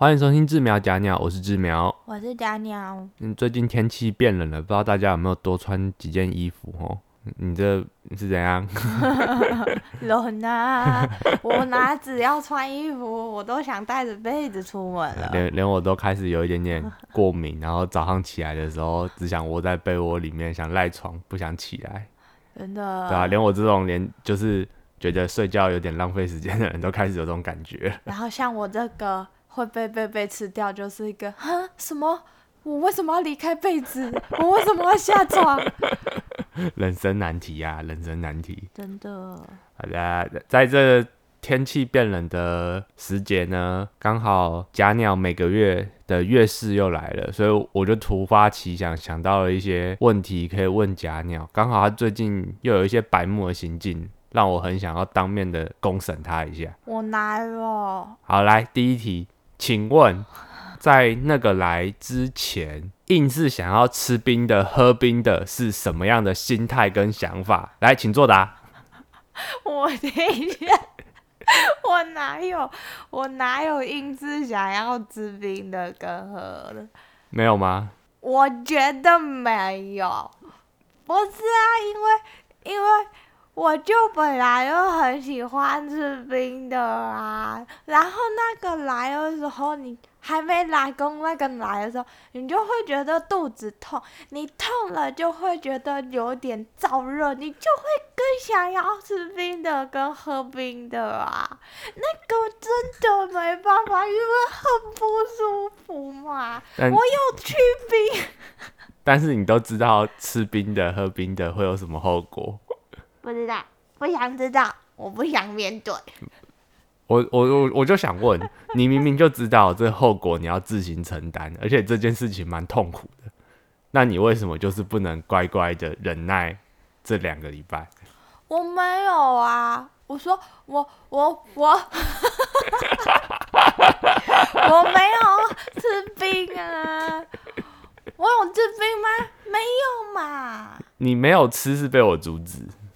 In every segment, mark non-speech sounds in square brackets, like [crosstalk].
欢迎收听志苗假鸟，我是志苗。我是假鸟，嗯，最近天气变冷了，不知道大家有没有多穿几件衣服哦？你这是怎样？[laughs] 冷啊！我哪只要穿衣服，我都想带着被子出门了。[laughs] 连连我都开始有一点点过敏，然后早上起来的时候只想窝在被窝里面，想赖床，不想起来。真的。对啊，连我这种连就是觉得睡觉有点浪费时间的人都开始有这种感觉。然后像我这个会被被被吃掉，就是一个哈什么？我为什么要离开被子？我为什么要下床？[laughs] 人生难题呀、人生难题。真的，好的，在这天气变冷的时节呢，刚好假鸟每个月的月事又来了，所以我就突发奇想，想到了一些问题可以问假鸟。刚好他最近又有一些白目的行径，让我很想要当面的公审他一下。我哪有？好，来第一题，请问在那个来之前，硬是想要吃冰的、喝冰的是什么样的心态跟想法？来，请作答。[laughs] 我等一下，我哪有？我哪有硬是想要吃冰的跟喝的？没有吗？我觉得没有，不是啊，因为因为我就本来就很喜欢吃冰的啊，然后那个来的时候，你还没来跟那个来的时候，你就会觉得肚子痛，你痛了就会觉得有点燥热，你就会更想要吃冰的跟喝冰的啊，那个真的没办法，因为很不舒服嘛，我有去冰。[laughs] 但是你都知道吃冰的、喝冰的会有什么后果？不知道，不想知道，我不想面对。我我我我就想问，你明明就知道这后果你要自行承担，而且这件事情蛮痛苦的，那你为什么就是不能乖乖的忍耐这两个礼拜？[laughs] 我没有啊，我说我我我，[laughs] 我没有吃冰啊，我有吃冰吗？没有嘛，你没有吃是被我阻止，我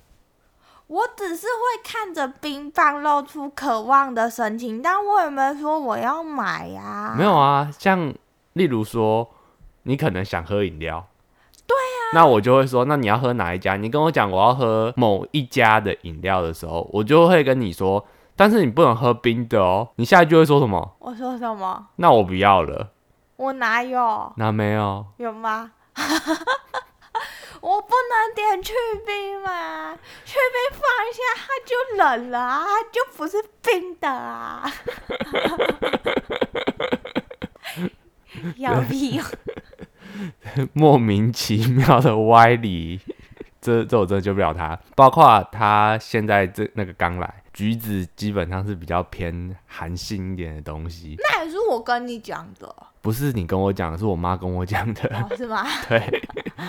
只是会看着冰棒露出渴望的神情，但我也没说我要买呀、没有啊？像例如说，你可能想喝饮料，对啊，那我就会说，那你要喝哪一家？你跟我讲我要喝某一家的饮料的时候，我就会跟你说，但是你不能喝冰的哦。你下一句会说什么？我说什么？那我不要了。我哪有？哪没有，有吗？[laughs] 我不能点去冰嘛？去冰放一下它就冷了啊，它就不是冰的啊。[laughs] 要屁哦！莫名其妙的歪理，这这我真的救不了他。包括他现在这那个刚来，橘子基本上是比较偏寒性一点的东西，那也是我跟你讲的，不是你跟我讲的，是我妈跟我讲的。哦，是吗？[laughs] 对，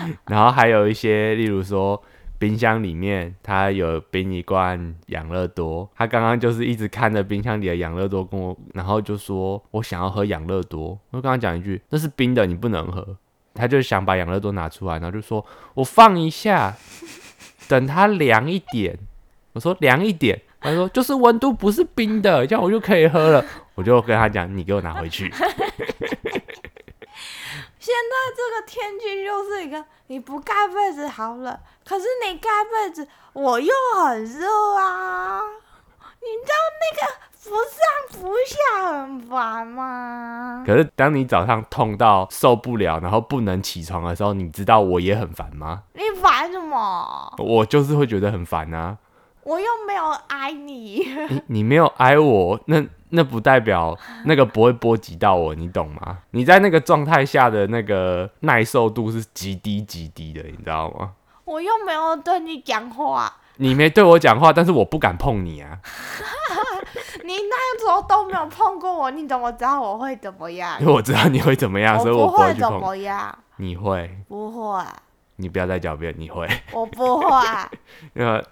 [laughs] 然后还有一些，例如说冰箱里面他有冰一罐养乐多，他刚刚就是一直看着冰箱里的养乐多，跟我，然后就说我想要喝养乐多，我就跟他讲一句，那是冰的，你不能喝。他就想把养乐多拿出来，然后就说我放一下，等它凉一点。我说凉一点，他说就是温度不是冰的，这样我就可以喝了。[laughs] 我就跟他讲，你给我拿回去。现在这个天气就是一个你不盖被子好冷，可是你盖被子我又很热啊，你知道那个不上不下很烦吗？可是当你早上痛到受不了，然后不能起床的时候，你知道我也很烦吗？你烦什么？我就是会觉得很烦啊。我又没有挨你，[laughs] 你你没有挨我，那那不代表那个不会波及到我，你懂吗？你在那个状态下的那个耐受度是极低极低的，你知道吗？我又没有对你讲话，你没对我讲话，但是我不敢碰你啊，[laughs] 你那时候都没有碰过我，你怎么知道我会怎么样因？为我知道你会怎么样，所以我不会怎么样？你会，不会，你不要再狡辩，你会。我不会。那个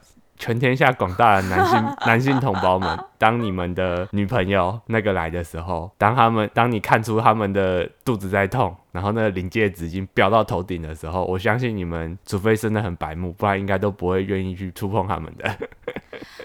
全天下广大的男性 [laughs] 男性同胞们，当你们的女朋友那个来的时候，当他们当你看出他们的肚子在痛，然后那个临界值已经飙到头顶的时候，我相信你们除非真的很白目，不然应该都不会愿意去触碰他们的。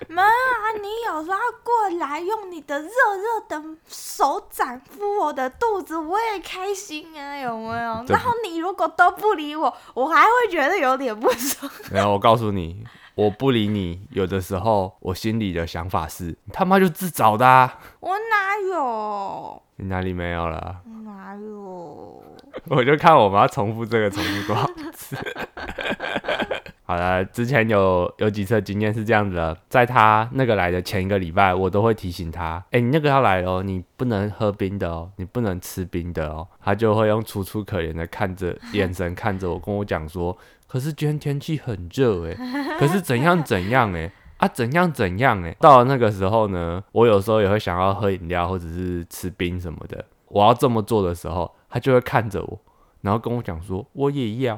没 [laughs] 妈啊，你有时候过来用你的热热的手掌敷我的肚子，我也开心啊，有没有？然后你如果都不理我，我还会觉得有点不爽。没有，我告诉你，我不理你，有的时候我心里的想法是，你他妈就自找的、啊，我哪有？你哪里没有了？哪有？我就看我妈重复这个重复多少次。[laughs] 好了，之前有有几次的经验是这样子的，在他那个来的前一个礼拜，我都会提醒他，哎、你那个要来哦，你不能喝冰的哦，你不能吃冰的哦。他就会用楚楚可怜的看着眼神看着我，跟我讲说，可是今天天气很热哎，[laughs] 可是怎样怎样哎。啊，怎样怎样哎！到了那个时候呢，我有时候也会想要喝饮料或者是吃冰什么的。我要这么做的时候，他就会看着我，然后跟我讲说我也要。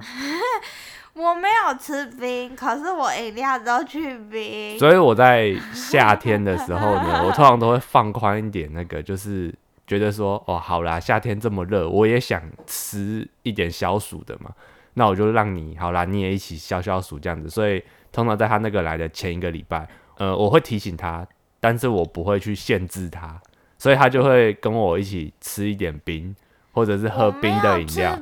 [laughs] 我没有吃冰，可是我饮料都去冰。所以我在夏天的时候呢，[laughs] 我通常都会放宽一点，那个就是觉得说哦，好啦，夏天这么热，我也想吃一点消暑的嘛，那我就让你好啦，你也一起消消暑这样子。所以通常在他那个来的前一个礼拜，呃，我会提醒他，但是我不会去限制他，所以他就会跟我一起吃一点冰，或者是喝冰的饮料。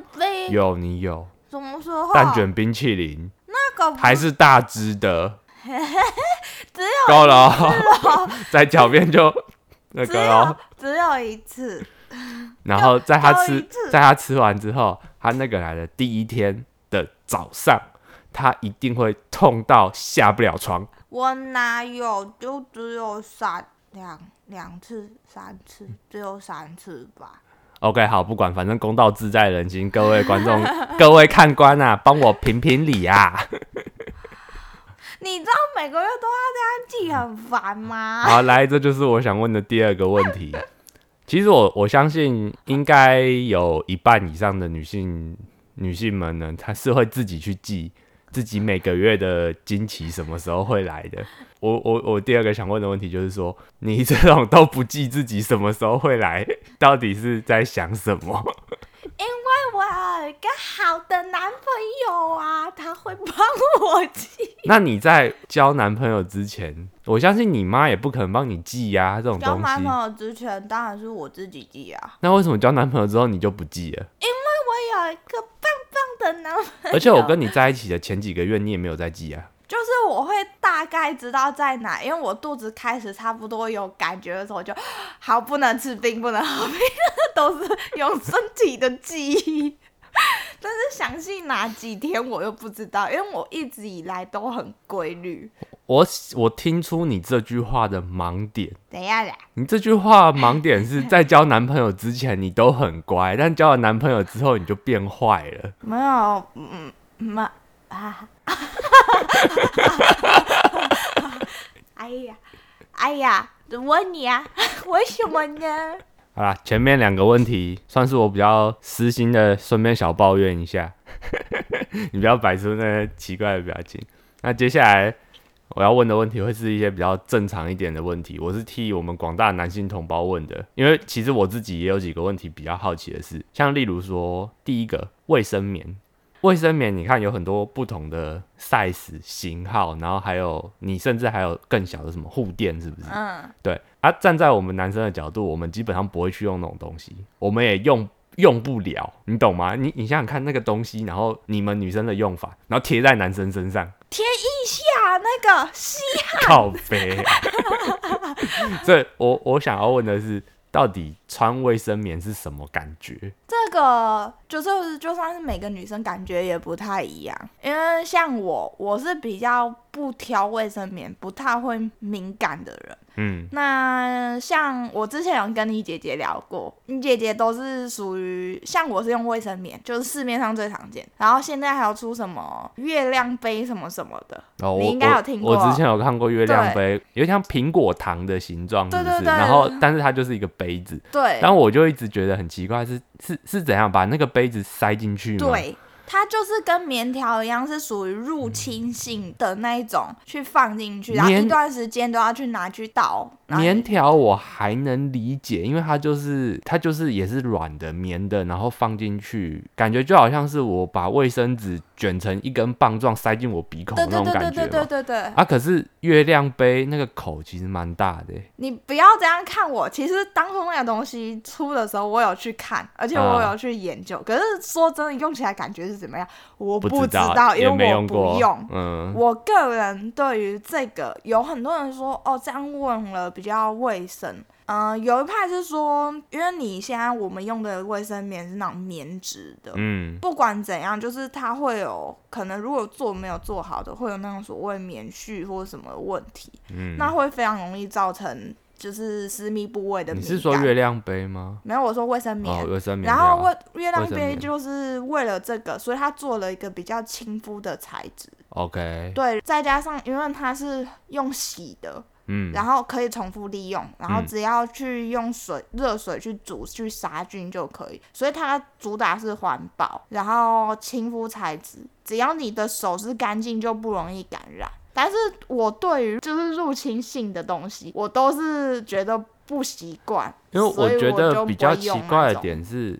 有，有你有什么时候？蛋卷冰淇淋，那个还是大只的，[laughs] 只有够了哦，在脚边就 [laughs] 那个咯。只有一次。然后在他吃在他吃完之后，他那个来的第一天的早上，他一定会痛到下不了床。我哪有？就只有三两两次、三次，只有三次吧。OK，好，不管，反正公道自在人心。各位观众、[laughs] 各位看官啊，帮我评评理啊！[laughs] 你知道每个月都要这样记很烦吗？好，来，这就是我想问的第二个问题。其实我我相信，应该有一半以上的女性女性们呢，她是会自己去记自己每个月的经期什么时候会来的。我我我第二个想问的问题就是说，你这种都不记自己什么时候会来，到底是在想什么？因为我有一个好的男朋友啊，他会帮我记。[laughs] 那你在交男朋友之前，我相信你妈也不可能帮你记呀、这种交东西。男朋友之前当然是我自己记啊，那为什么交男朋友之后你就不记了？因有一个棒棒的男朋友。而且我跟你在一起的前几个月，你也没有在记啊。就是我会大概知道在哪，因为我肚子开始差不多有感觉的时候就，好不能吃冰，不能喝冰，[laughs] 都是用身体的记忆。但是详细哪几天我又不知道，因为我一直以来都很规律。我我听出你这句话的盲点，等一下啦，你这句话的盲点是在交男朋友之前你都很乖，但交了男朋友之后你就变坏了。没有，嗯，没啊，[laughs] 哎呀，哎呀，问你啊，[laughs] 为什么呢？好啦，前面两个问题算是我比较私心的，顺便小抱怨一下，[laughs] 你不要摆出那些奇怪的表情。那接下来我要问的问题会是一些比较正常一点的问题，我是替我们广大男性同胞问的，因为其实我自己也有几个问题比较好奇的是，像例如说第一个卫生棉。卫生棉，你看有很多不同的 size 型号，然后还有你甚至还有更小的什么护垫，是不是？嗯，对啊，站在我们男生的角度，我们基本上不会去用那种东西，我们也用用不了，你懂吗？你你想想看那个东西，然后你们女生的用法，然后贴在男生身上，贴一下那个吸靠背、啊。所以我我想要问的是，到底穿卫生棉是什么感觉？这个就是就算是每个女生感觉也不太一样，因为像我，我是比较不挑卫生棉，不太会敏感的人。嗯，那像我之前有跟你姐姐聊过，你姐姐都是属于像我是用卫生棉，就是市面上最常见，然后现在还有出什么月亮杯什么什么的，哦，你应该有听过我。我之前有看过月亮杯，有点像苹果糖的形状？对对对然后，但是它就是一个杯子，对然后我就一直觉得很奇怪，是是是怎样把那个杯子塞进去吗？它就是跟棉条一样，是属于入侵性的那一种，去放进去，然后棉一段时间都要去拿去倒。棉条我还能理解，因为它就是它就是也是软的棉的，然后放进去，感觉就好像是我把卫生纸卷成一根棒状塞进我鼻孔的对对那种感觉对对对对对。对对，啊，可是月亮杯那个口其实蛮大的欸，你不要这样看我。其实当初那个东西出的时候，我有去看，而且我啊有去研究。可是说真的，用起来感觉是怎么样，我不知道，道，因为我不用。嗯，我个人对于这个有很多人说哦，这样问了比较卫生。嗯、有一派是说，因为你现在我们用的卫生棉是那种棉质的，嗯，不管怎样，就是它会有可能如果做没有做好的，会有那种所谓棉絮或什么问题，嗯那会非常容易造成就是私密部位的你感。是说月亮杯吗？没有，我说卫生棉。哦，卫生棉然条。后卫月亮卫生棉杯就是为了这个，所以它做了一个比较亲肤的材质。OK，对，再加上因为它是用洗的，嗯，然后可以重复利用，然后嗯只要去用水热水去煮去杀菌就可以，所以它主打是环保，然后亲肤材质，只要你的手是干净就不容易感染。但是我对于就是入侵性的东西，我都是觉得不习惯，因为我觉得比较奇怪的，点是，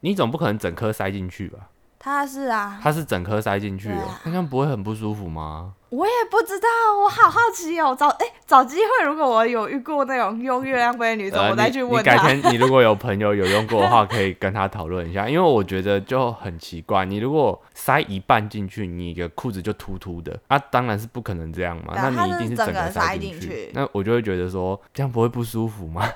你总不可能整颗塞进去吧？它是啊，它是整颗塞进去哦对啊，那这样不会很不舒服吗？我也不知道，我好好奇哦。找哎、找机会，如果我有遇过那种用月亮杯的女生，呃，我再去问她。改天你如果有朋友 [laughs] 有用过的话，可以跟他讨论一下，因为我觉得就很奇怪，你如果塞一半进去，你的裤子就凸凸的，啊，当然是不可能这样嘛，那你一定是整个塞塞进去去，那我就会觉得说这样不会不舒服吗？[laughs]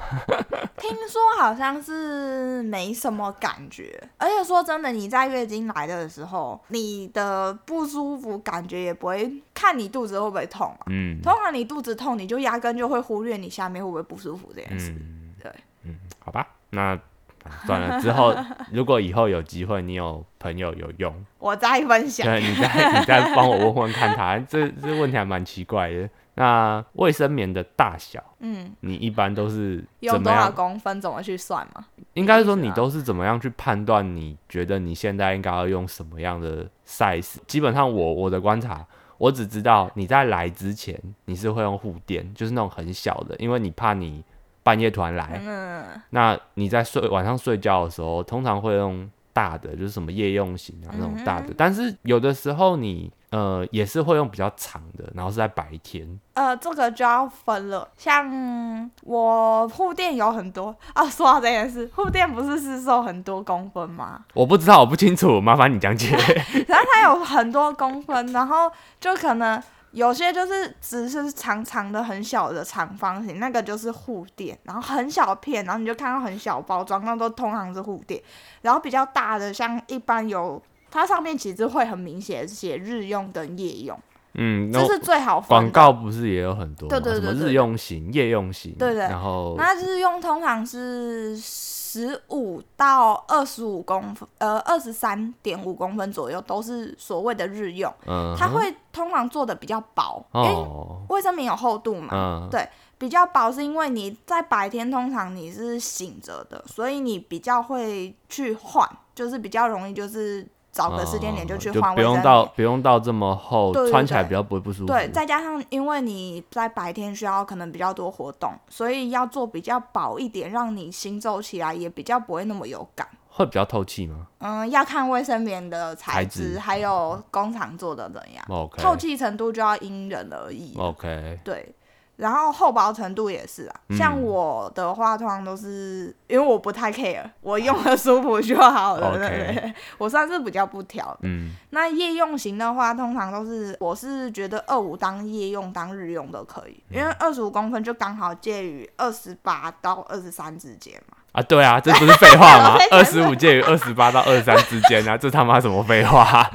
听说好像是没什么感觉，而且说真的，你在月经来的时候，你的不舒服感觉也不会看你肚子会不会痛啊。嗯通常你肚子痛，你就压根就会忽略你下面会不会不舒服这件事。嗯，对，嗯，好吧，那啊算了，之后 [laughs] 如果以后有机会，你有朋友有用，我再分享。对，你再你再帮我问问看他，这这问题还蛮奇怪的。那卫生棉的大小，嗯，你一般都是用多少？公分怎么去算嘛？应该说你都是怎么样去判断？你觉得你现在应该要用什么样的 size？基本上我我的观察，我只知道你在来之前你是会用护垫，就是那种很小的，因为你怕你半夜突然来，嗯，那你在睡晚上睡觉的时候，通常会用大的，就是什么夜用型啊那种大的。但是有的时候你呃也是会用比较长的，然后是在白天。呃，这个就要分了。像我护垫有很多啊，说到这件事，护垫不是是瘦很多公分吗？我不知道，我不清楚，麻烦你讲解。[laughs] 然后它有很多公分，然后就可能有些就是只是长长的、很小的长方形，那个就是护垫，然后很小片，然后你就看到很小包装，那都通常是护垫。然后比较大的，像一般有它上面其实会很明显写日用跟夜用，嗯，那这是最好分广的。告不是也有很多吗？对对对对什么日用型、夜用型，对对然后那日用通常是十五到二十五公分，呃，二十三点五公分左右，都是所谓的日用。嗯，它会通常做的比较薄，因为哦，卫生棉有厚度嘛，嗯，对比较薄是因为你在白天通常你是醒着的，所以你比较会去换，就是比较容易就是找个时间点就去换卫生棉。不用到不用到这么厚，对对对穿起来比较不会不舒服。对，再加上因为你在白天需要可能比较多活动，所以要做比较薄一点，让你行走起来也比较不会那么有感。会比较透气吗嗯，要看卫生棉的材质还有工厂做的怎样，？OK，透气程度就要因人而异。OK，对，然后厚薄程度也是啊。像嗯我的话，通常都是因为我不太 care，[laughs] 我用的舒服就好了。对 OK 对对，[laughs] 我算是比较不挑的。嗯，那夜用型的话，通常都是我是觉得二五当夜用当日用都可以，因为二十五公分就刚好介于二十八到二十三之间嘛。啊，对啊，这不是废话吗 [laughs] 二十五介于二十八到二十三之间啊，这他妈什么废话？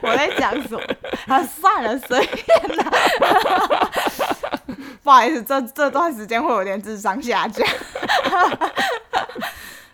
我在讲什么？啊，算了，随便啦。不好意思，这这段时间会有点智商下降。[laughs]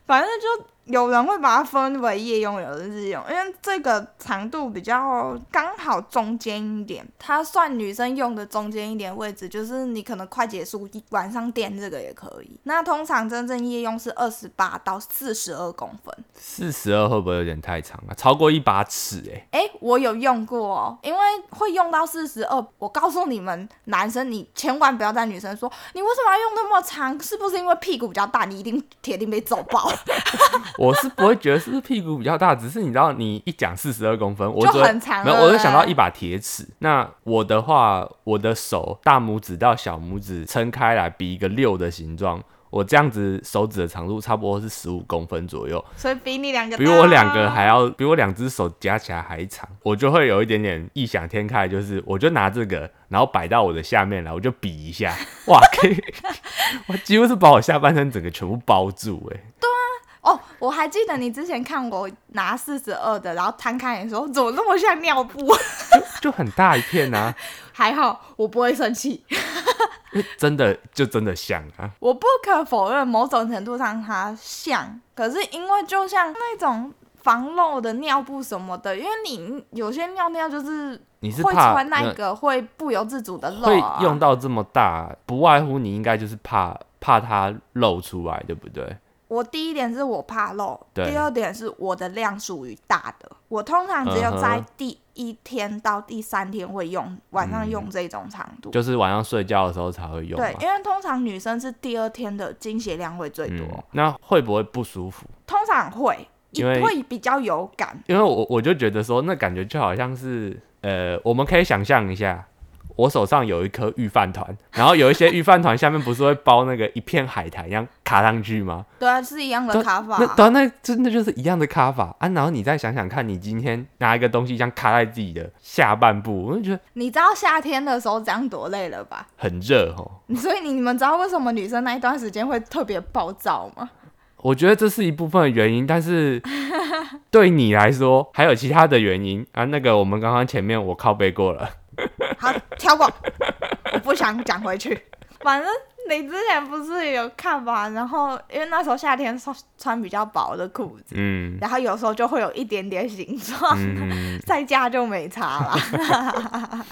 反正就有人会把它分为夜用，有日用，因为这个长度比较刚好中间一点，它算女生用的中间一点位置，就是你可能快结束晚上垫这个也可以。那通常真正夜用是二十八到四十二公分，四十二会不会有点太长啊？超过一把尺哎、诶，我有用过哦，因为会用到四十二。我告诉你们，男生你千万不要在女生说你为什么要用那么长，是不是因为屁股比较大？你一定铁定被揍爆。[laughs] 我是不会觉得是不是屁股比较大，只是你知道，你一讲四十二公分，我就很长没有，我就想到一把铁尺。那我的话，我的手大拇指到小拇指撑开来，比一个六的形状。我这样子手指的长度差不多是十五公分左右，所以比你两个比我两个大还要，比我两只手加起来还长，我就会有一点点异想天开，就是我就拿这个，然后摆到我的下面来，我就比一下，哇，可以，[laughs] 我几乎是把我下半身整个全部包住、欸，哦，我还记得你之前看我拿四十二的，然后摊开的时候，怎么那么像尿布？就很大一片啊，[laughs] 还好我不会生气。真的就真的像啊，我不可否认，某种程度上它像，可是因为就像那种防漏的尿布什么的，因为你有些尿尿就是会你是怕穿那呃个会不由自主的漏、会啊，用到这么大，不外乎你应该就是怕怕它漏出来，对不对？我第一点是我怕漏，第二点是我的量属于大的，我通常只有在第一天到第三天会用，晚上用这种长度。就是晚上睡觉的时候才会用嘛对，。因为通常女生是第二天的经血量会最多，嗯，那会不会不舒服？通常会，因为会比较有感。因为我我就觉得说，那感觉就好像是，呃，我们可以想象一下，我手上有一颗御饭团，然后有一些御饭团下面不是会包那个一片海苔一样卡上去吗？对啊，是一样的卡法那。对啊，那真的就是一样的卡法啊。然后你再想想看，你今天拿一个东西这样卡在自己的下半部，我就觉得你知道夏天的时候这样多累了吧？很热哦。所以你你们知道为什么女生那一段时间会特别暴躁吗？我觉得这是一部分的原因，但是 [laughs] 对你来说还有其他的原因啊。那个我们刚刚前面我靠背过了，[laughs] 好，跳过，[laughs] 我不想讲回去。反正你之前不是有看吧？然后因为那时候夏天穿穿比较薄的裤子，嗯然后有时候就会有一点点形状，嗯，[laughs] 在家就没差了。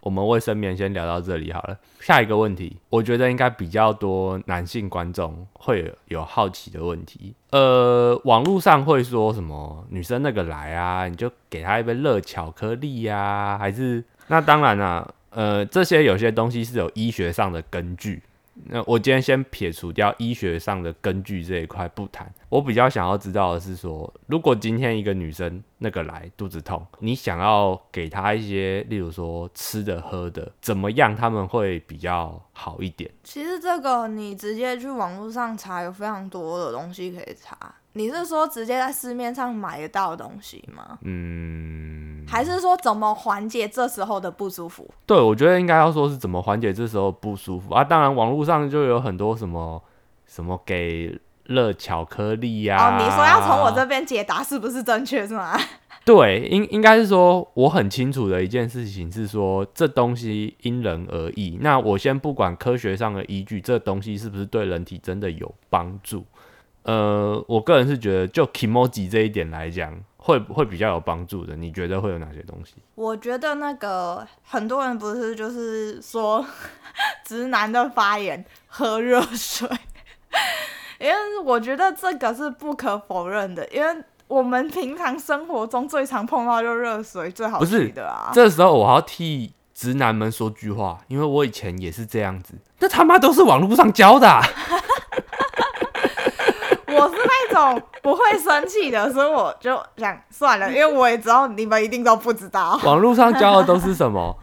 我们卫生棉先聊到这里好了。下一个问题，我觉得应该比较多男性观众会有有好奇的问题。呃，网络上会说什么女生那个来啊，你就给她一杯热巧克力呀、还是那当然啦、呃，这些有些东西是有医学上的根据。那我今天先撇除掉医学上的根据这一块不谈，我比较想要知道的是说，如果今天一个女生那个来肚子痛，你想要给她一些，例如说吃的喝的，怎么样他们会比较好一点？其实这个你直接去网络上查，有非常多的东西可以查。你是说直接在市面上买得到的东西吗？嗯，还是说怎么缓解这时候的不舒服？对，我觉得应该要说是怎么缓解这时候不舒服啊。当然，网络上就有很多什么什么给热巧克力呀、哦，你说要从我这边解答是不是正确是吗？[laughs] 对，应应该是说，我很清楚的一件事情是说，这东西因人而异。那我先不管科学上的依据，这东西是不是对人体真的有帮助？呃，我个人是觉得，就 emoji 这一点来讲，会会比较有帮助的。你觉得会有哪些东西？我觉得那个很多人不是就是说 [laughs] 直男的发言喝热水，[laughs] 因为我觉得这个是不可否认的，因为我们平常生活中最常碰到就热水最好不是取的啊。这时候我要替直男们说句话，因为我以前也是这样子，那他妈都是网络上教的啊、[laughs] 我是那种不会生气的，所以我就想算了，因为我也知道你们一定都不知道。[laughs] 网络上教的都是什么？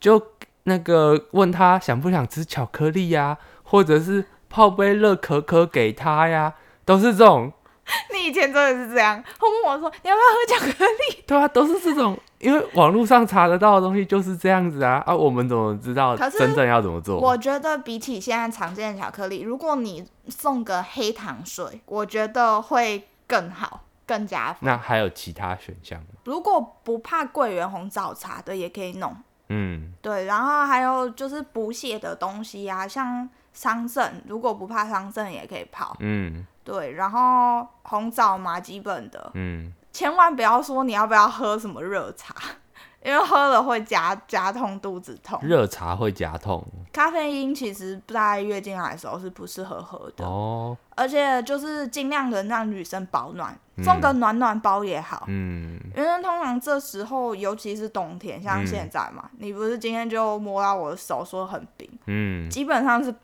就那个问他想不想吃巧克力呀、或者是泡杯热可可给他呀，都是这种，[laughs] 你以前真的是这样，会问我说你要不要喝巧克力？[laughs] 对啊，都是这种，因为网络上查得到的东西就是这样子啊，啊，我们怎么知道真正要怎么做？我觉得比起现在常见的巧克力，如果你送个黑糖水，我觉得会更好，更加分。那还有其他选项吗？如果不怕桂圆红枣茶的，也可以弄。嗯，对，然后还有就是补血的东西啊，像桑葚，如果不怕桑葚也可以泡。嗯对，然后红枣嘛，基本的，嗯，千万不要说你要不要喝什么热茶，因为喝了会加加痛肚子痛。热茶会夹痛咖啡因其实在月经来的时候是不适合喝的，哦，而且就是尽量的让女生保暖，嗯送个暖暖包也好。嗯因为通常这时候，尤其是冬天，像嗯现在嘛，你不是今天就摸到我的手说很冰，嗯基本上是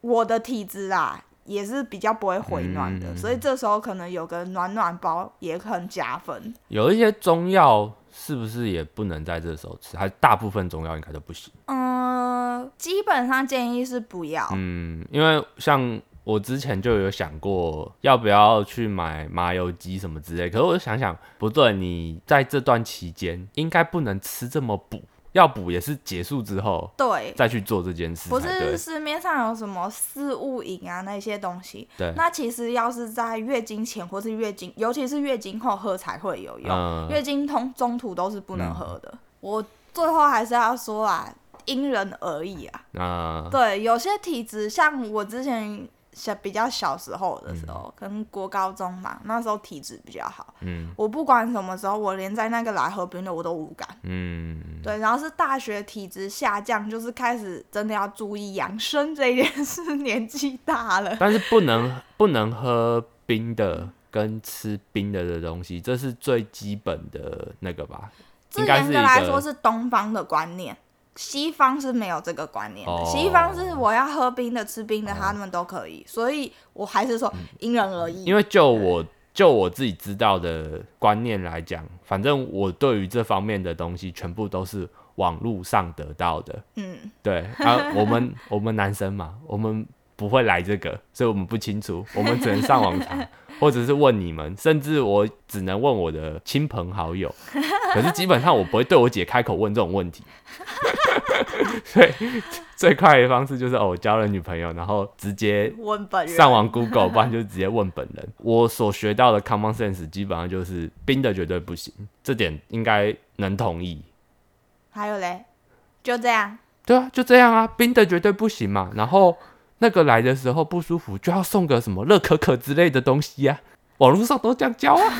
我的体质啊，也是比较不会回暖的，嗯所以这时候可能有个暖暖包也很加分。有一些中药是不是也不能在这时候吃？还大部分中药应该都不行。嗯，基本上建议是不要。嗯，因为像我之前就有想过要不要去买麻油鸡什么之类，可是我就想想，不对，你在这段期间应该不能吃这么补，要补也是结束之后对，再去做这件事不是。市面上有什么四物饮啊那些东西，对，那其实要是在月经前或是月经，尤其是月经后喝才会有用。嗯月经通中途都是不能喝的。我最后还是要说啊，因人而异啊。那对，有些体质像我之前小比较小时候的时嗯候，可能国高中嘛，那时候体质比较好。嗯我不管什么时候，我连在那个来喝冰的我都无感。嗯，对，然后是大学体质下降，就是开始真的要注意养生这件事，[laughs] 年纪大了。但是不能不能喝冰的跟吃冰的的东西，这是最基本的那个吧？这应该是一严格来说是东方的观念，西方是没有这个观念的。哦西方是我要喝冰的、吃冰的，他们都可以。所以我还是说因人而异。嗯因为就我就我自己知道的观念来讲，反正我对于这方面的东西全部都是网络上得到的。嗯，对啊，我们我们男生嘛，我们不会来这个，所以我们不清楚，我们只能上网查，[laughs] 或者是问你们，甚至我只能问我的亲朋好友。[laughs] 可是基本上我不会对我姐开口问这种问题，[laughs] 所以 [laughs] 最快的方式就是哦，我交了女朋友，然后直接问本人上网 Google，不然就直接问本人。我所学到的 common sense 基本上就是冰的绝对不行，这点应该能同意。还有嘞，就这样。对啊，就这样啊，冰的绝对不行嘛。然后那个来的时候不舒服，就要送个什么热可可之类的东西啊。网络上都这样教啊。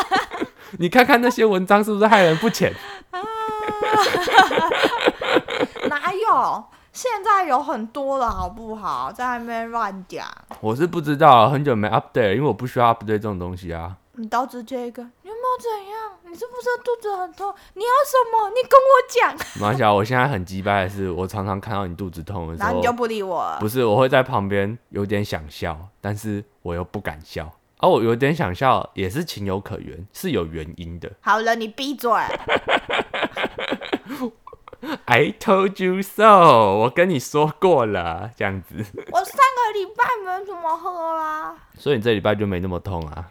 [laughs] 你看看那些文章是不是害人不浅？[laughs] 哪有？现在有很多了，好不好？在那边乱讲。我是不知道，很久没 update，因为我不需要 update 这种东西啊。你刀子接一个，你有没有怎样？你是不是肚子很痛？你要什么？你跟我讲。[laughs] 马小，我现在很鸡掰的是，我常常看到你肚子痛的时候然后你就，不理我了。不是，我会在旁边有点想笑，但是我又不敢笑。而、我有点想笑，也是情有可原，是有原因的。好了，你闭嘴。[laughs] I told you so，我跟你说过了，这样子，我上个礼拜没怎么喝啦。所以你这礼拜就没那么痛啊。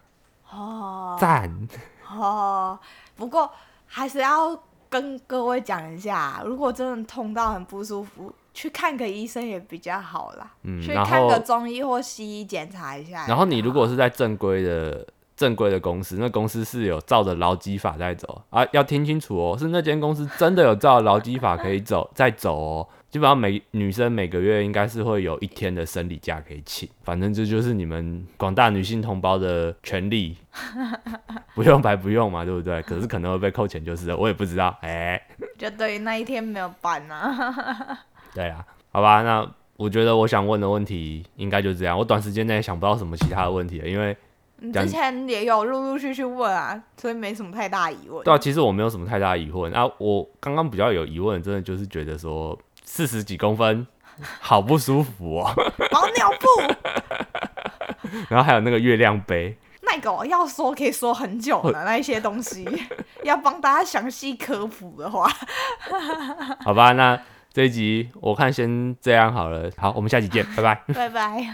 哦赞，[laughs] 哦，不过还是要跟各位讲一下，如果真的痛到很不舒服，去看个医生也比较好啦。嗯，去看个，中医或西医检查一下。然后你如果是在正规的正规的公司，那公司是有照着劳基法在走啊，要听清楚哦，是那间公司真的有照劳基法可以走在走哦。基本上每女生每个月应该是会有一天的生理假可以请，反正这就是你们广大女性同胞的权利，[laughs] 不用白不用嘛，对不对？可是可能会被扣钱就是了，我也不知道，哎、就对于那一天没有办啊。[laughs] [laughs] 对啊，好吧，那我觉得我想问的问题应该就这样，我短时间内想不到什么其他的问题了，因为你之前也有陆陆续续问啊，所以没什么太大疑问。对啊，其实我没有什么太大疑问啊。我刚刚比较有疑问，真的就是觉得说四十几公分，好不舒服哦。包尿布 [laughs] 然后还有那个月亮杯，那个我要说可以说很久的那一些东西，[laughs] 要帮大家详细科普的话，[laughs] 好吧，那这一集我看先这样好了。好，我们下集见，拜拜。拜拜。